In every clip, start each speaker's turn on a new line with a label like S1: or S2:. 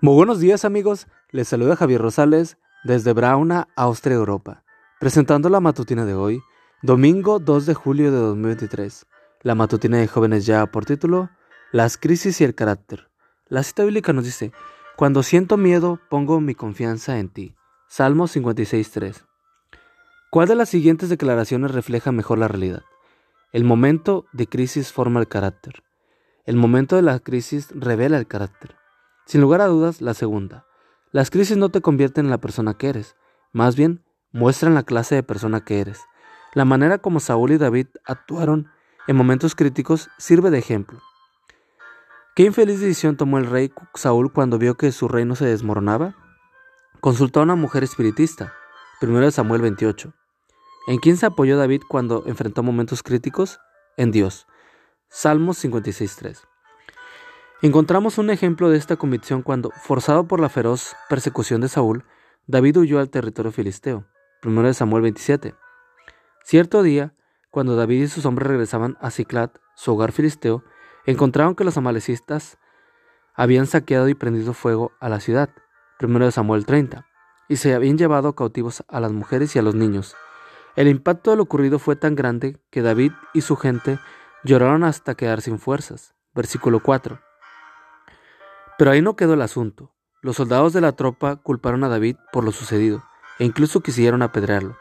S1: Muy buenos días amigos, les saluda Javier Rosales desde Brauna, Austria, Europa, presentando la matutina de hoy, domingo 2 de julio de 2023. La matutina de jóvenes ya por título, Las crisis y el carácter. La cita bíblica nos dice, Cuando siento miedo, pongo mi confianza en ti. Salmo 56.3. ¿Cuál de las siguientes declaraciones refleja mejor la realidad? El momento de crisis forma el carácter. El momento de la crisis revela el carácter. Sin lugar a dudas, la segunda. Las crisis no te convierten en la persona que eres, más bien muestran la clase de persona que eres. La manera como Saúl y David actuaron en momentos críticos sirve de ejemplo. ¿Qué infeliz decisión tomó el rey Saúl cuando vio que su reino se desmoronaba? Consultó a una mujer espiritista, 1 Samuel 28. ¿En quién se apoyó David cuando enfrentó momentos críticos? En Dios. Salmos 56.3. Encontramos un ejemplo de esta convicción cuando, forzado por la feroz persecución de Saúl, David huyó al territorio filisteo. 1 Samuel 27. Cierto día, cuando David y sus hombres regresaban a Ciclat, su hogar filisteo, encontraron que los amalecistas habían saqueado y prendido fuego a la ciudad. 1 Samuel 30. Y se habían llevado cautivos a las mujeres y a los niños. El impacto de lo ocurrido fue tan grande que David y su gente lloraron hasta quedar sin fuerzas. Versículo 4. Pero ahí no quedó el asunto. Los soldados de la tropa culparon a David por lo sucedido e incluso quisieron apedrearlo.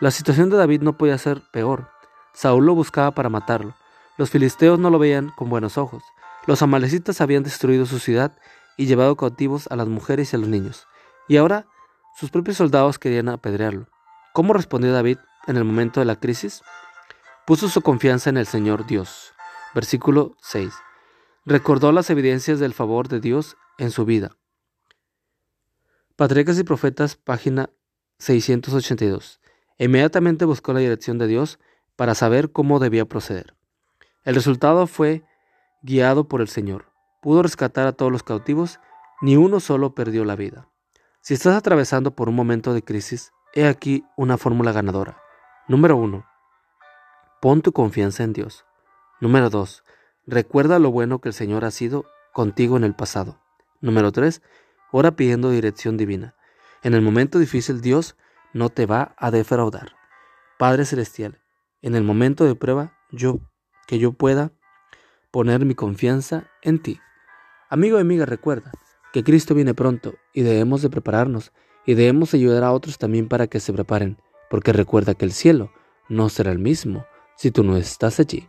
S1: La situación de David no podía ser peor. Saúl lo buscaba para matarlo. Los filisteos no lo veían con buenos ojos. Los amalecitas habían destruido su ciudad y llevado cautivos a las mujeres y a los niños. Y ahora sus propios soldados querían apedrearlo. ¿Cómo respondió David en el momento de la crisis? Puso su confianza en el Señor Dios. Versículo 6 recordó las evidencias del favor de Dios en su vida. Patriarcas y Profetas, página 682. Inmediatamente buscó la dirección de Dios para saber cómo debía proceder. El resultado fue guiado por el Señor. Pudo rescatar a todos los cautivos, ni uno solo perdió la vida. Si estás atravesando por un momento de crisis, he aquí una fórmula ganadora. Número 1. Pon tu confianza en Dios. Número 2. Recuerda lo bueno que el Señor ha sido contigo en el pasado. Número 3. Ora pidiendo dirección divina. En el momento difícil Dios no te va a defraudar. Padre Celestial, en el momento de prueba, yo, que yo pueda poner mi confianza en ti. Amigo y amiga, recuerda que Cristo viene pronto y debemos de prepararnos y debemos ayudar a otros también para que se preparen, porque recuerda que el cielo no será el mismo si tú no estás allí.